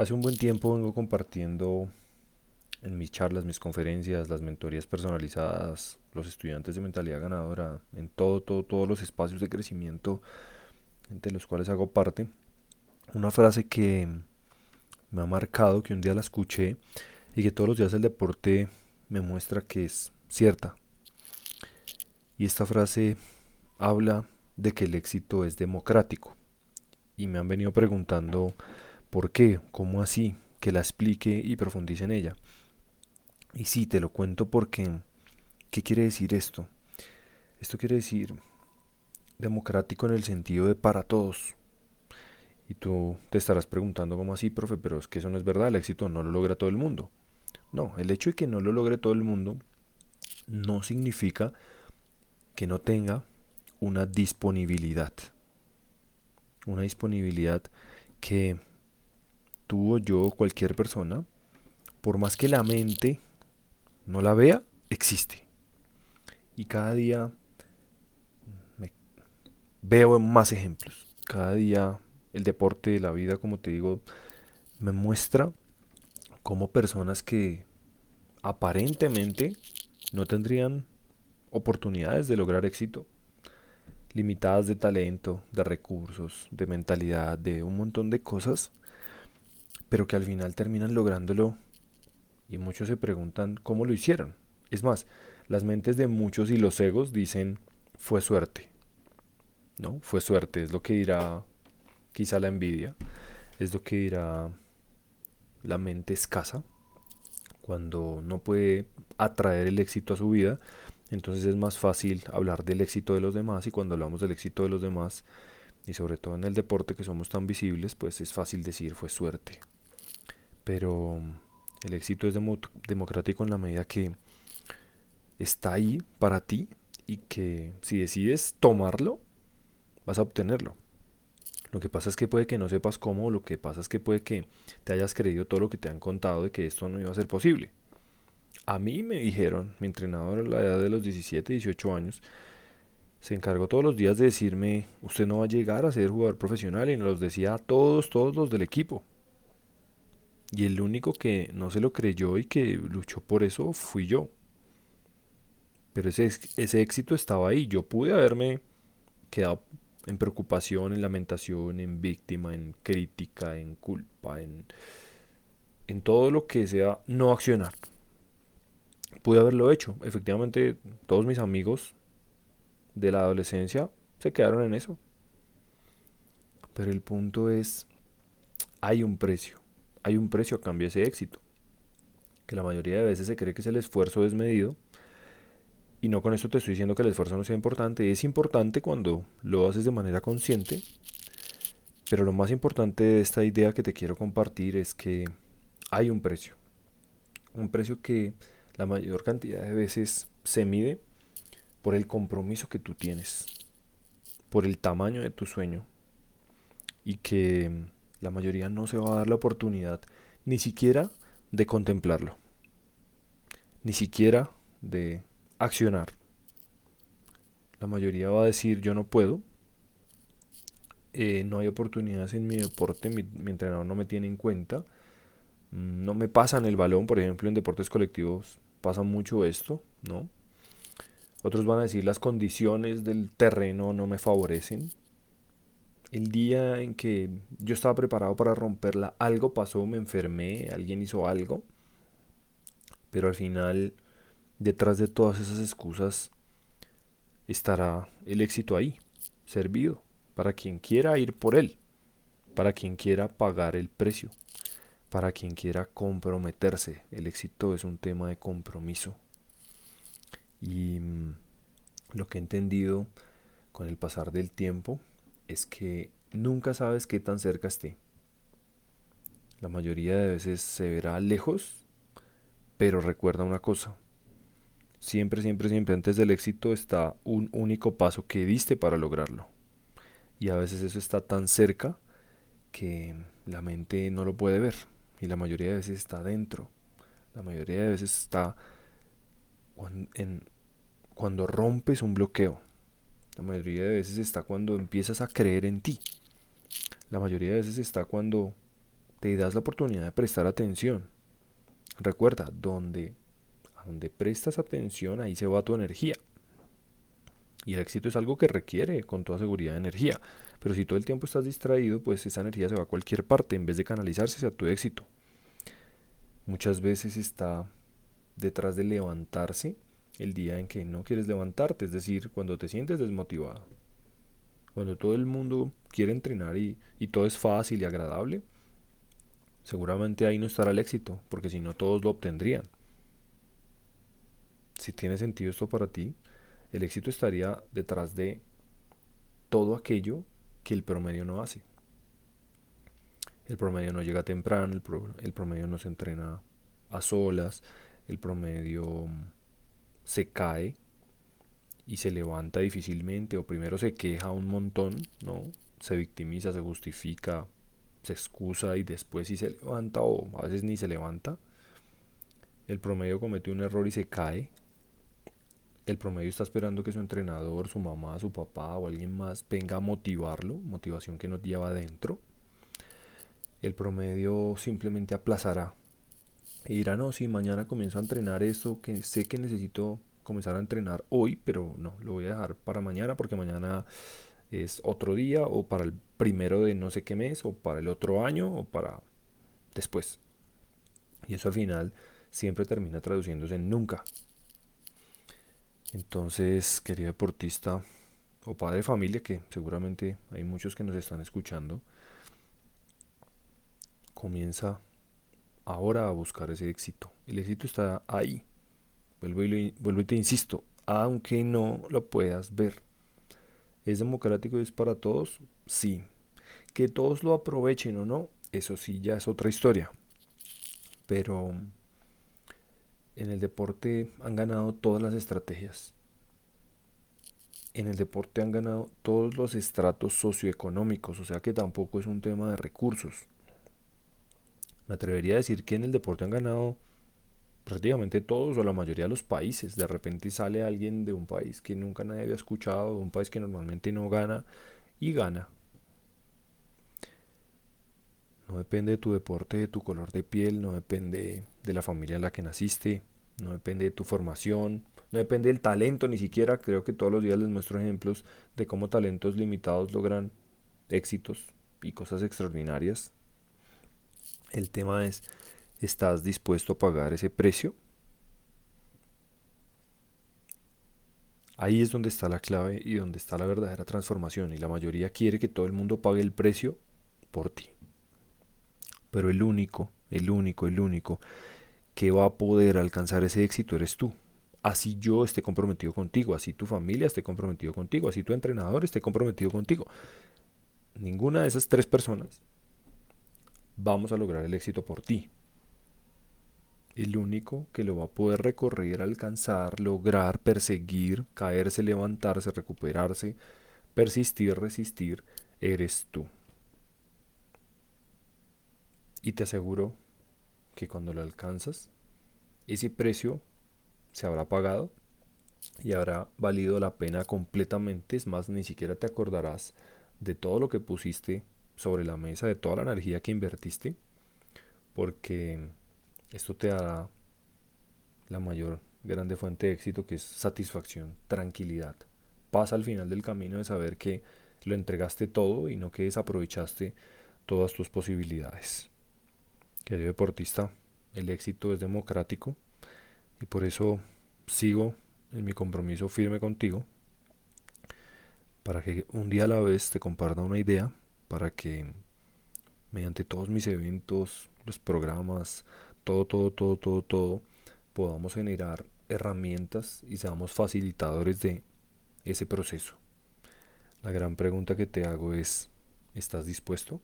Hace un buen tiempo vengo compartiendo en mis charlas, mis conferencias, las mentorías personalizadas, los estudiantes de mentalidad ganadora, en todo, todo, todos los espacios de crecimiento entre los cuales hago parte, una frase que me ha marcado, que un día la escuché y que todos los días el deporte me muestra que es cierta. Y esta frase habla de que el éxito es democrático. Y me han venido preguntando por qué, cómo así, que la explique y profundice en ella. Y sí, te lo cuento porque, ¿qué quiere decir esto? Esto quiere decir democrático en el sentido de para todos. Y tú te estarás preguntando cómo así, profe, pero es que eso no es verdad, el éxito no lo logra todo el mundo. No, el hecho de que no lo logre todo el mundo no significa que no tenga una disponibilidad. Una disponibilidad que tú yo, cualquier persona, por más que la mente no la vea, existe. Y cada día veo más ejemplos. Cada día el deporte, la vida, como te digo, me muestra cómo personas que aparentemente no tendrían oportunidades de lograr éxito, limitadas de talento, de recursos, de mentalidad, de un montón de cosas, pero que al final terminan lográndolo y muchos se preguntan cómo lo hicieron. Es más, las mentes de muchos y los egos dicen fue suerte. ¿No? Fue suerte, es lo que dirá quizá la envidia, es lo que dirá la mente escasa cuando no puede atraer el éxito a su vida, entonces es más fácil hablar del éxito de los demás y cuando hablamos del éxito de los demás y sobre todo en el deporte que somos tan visibles, pues es fácil decir fue suerte. Pero el éxito es democrático en la medida que está ahí para ti y que si decides tomarlo, vas a obtenerlo. Lo que pasa es que puede que no sepas cómo, lo que pasa es que puede que te hayas creído todo lo que te han contado de que esto no iba a ser posible. A mí me dijeron, mi entrenador a la edad de los 17, 18 años, se encargó todos los días de decirme, usted no va a llegar a ser jugador profesional y nos los decía a todos, todos los del equipo. Y el único que no se lo creyó y que luchó por eso fui yo. Pero ese, ese éxito estaba ahí. Yo pude haberme quedado en preocupación, en lamentación, en víctima, en crítica, en culpa, en, en todo lo que sea no accionar. Pude haberlo hecho. Efectivamente, todos mis amigos de la adolescencia se quedaron en eso. Pero el punto es, hay un precio hay un precio a cambio de ese éxito. Que la mayoría de veces se cree que es el esfuerzo desmedido. Y no con esto te estoy diciendo que el esfuerzo no sea importante. Es importante cuando lo haces de manera consciente. Pero lo más importante de esta idea que te quiero compartir es que hay un precio. Un precio que la mayor cantidad de veces se mide por el compromiso que tú tienes, por el tamaño de tu sueño y que la mayoría no se va a dar la oportunidad ni siquiera de contemplarlo, ni siquiera de accionar. La mayoría va a decir yo no puedo, eh, no hay oportunidades en mi deporte, mi, mi, entrenador no me tiene en cuenta, mm, no me pasan el balón, por ejemplo en deportes colectivos pasa mucho esto, ¿no? Otros van a decir las condiciones del terreno no me favorecen, el día en que yo estaba preparado para romperla, algo pasó, me enfermé, alguien hizo algo. Pero al final, detrás de todas esas excusas, estará el éxito ahí, servido, para quien quiera ir por él, para quien quiera pagar el precio, para quien quiera comprometerse. El éxito es un tema de compromiso. Y mm, lo que he entendido con el pasar del tiempo es que nunca sabes qué tan cerca esté. La mayoría de veces se verá lejos, pero recuerda una cosa. Siempre, siempre, siempre antes del éxito está un único paso que diste para lograrlo. Y a veces eso está tan cerca que la mente no lo puede ver. Y la mayoría de veces está dentro. La mayoría de veces está cuando rompes un bloqueo. La mayoría de veces está cuando empiezas a creer en ti. La mayoría de veces está cuando te das la oportunidad de prestar atención. Recuerda, donde, donde prestas atención, ahí se va tu energía. Y el éxito es algo que requiere con toda seguridad energía. Pero si todo el tiempo estás distraído, pues esa energía se va a cualquier parte en vez de canalizarse hacia tu éxito. Muchas veces está detrás de levantarse el día en que no quieres levantarte, es decir, cuando te sientes desmotivado. Cuando todo el mundo quiere entrenar y, todo es fácil y agradable, seguramente ahí no estará el éxito, porque si no todos lo obtendrían. Si tiene sentido esto para ti, el éxito estaría detrás de todo aquello que el promedio no hace. El promedio no llega temprano, el, promedio no se entrena a solas, el promedio se cae y se levanta difícilmente o primero se queja un montón, ¿no? Se victimiza, se justifica, se excusa y después si se levanta o a veces ni se levanta. El promedio comete un error y se cae el promedio está esperando que su entrenador, su mamá, su papá o alguien más venga a motivarlo, motivación que nos lleva adentro. El promedio simplemente aplazará y dirá, no, si mañana comienzo a entrenar esto, que sé que necesito comenzar a entrenar hoy, pero no, lo voy a dejar para mañana porque mañana es otro día o para el primero de no sé qué mes o para el otro año o para después. Y eso al final siempre termina traduciéndose en nunca. Entonces, querido deportista o padre de familia, que seguramente hay muchos que nos están escuchando, comienza ahora a buscar ese éxito. El éxito está ahí. Vuelvo y, vuelvo y te insisto, aunque no lo puedas ver. ¿Es democrático y es para todos? Sí. Que todos lo aprovechen o no, eso sí ya es otra historia. Pero en el deporte han ganado todas las estrategias. En el deporte han ganado todos los estratos socioeconómicos, o sea que tampoco es un tema de recursos. Me atrevería a decir que en el deporte han ganado prácticamente todos o la mayoría de los países. De repente sale alguien de un país que nunca nadie había escuchado, de un país que normalmente no gana y gana. No depende de tu deporte, de tu color de piel, no depende de la familia en la que naciste, no depende de tu formación, no depende del talento ni siquiera. Creo que todos los días les muestro ejemplos de cómo talentos limitados logran éxitos y cosas extraordinarias. El tema es, ¿estás dispuesto a pagar ese precio? Ahí es donde está la clave y donde está la verdadera transformación. Y la mayoría quiere que todo el mundo pague el precio por ti. Pero el único, el único, el único que va a poder alcanzar ese éxito eres tú. Así yo esté comprometido contigo, así tu familia esté comprometido contigo, así tu entrenador esté comprometido contigo. Ninguna de esas tres personas vamos a lograr el éxito por ti. El único que lo va a poder recorrer, alcanzar, lograr, perseguir, caerse, levantarse, recuperarse, persistir, resistir, eres tú. Y te aseguro que cuando lo alcanzas, ese precio se habrá pagado y habrá valido la pena completamente. Es más, ni siquiera te acordarás de todo lo que pusiste sobre la mesa, de toda la energía que invertiste, porque esto te dará la mayor grande fuente de éxito que es satisfacción, tranquilidad. Pasa al final del camino de saber que lo entregaste todo y no que desaprovechaste todas tus posibilidades. Querido deportista, el éxito es democrático y por eso sigo en mi compromiso firme contigo para que un día a la vez te comparta una idea para que mediante todos mis eventos, los programas, todo, todo, todo, todo, todo, podamos generar herramientas y seamos facilitadores de ese proceso. La gran pregunta que te hago es, ¿estás dispuesto?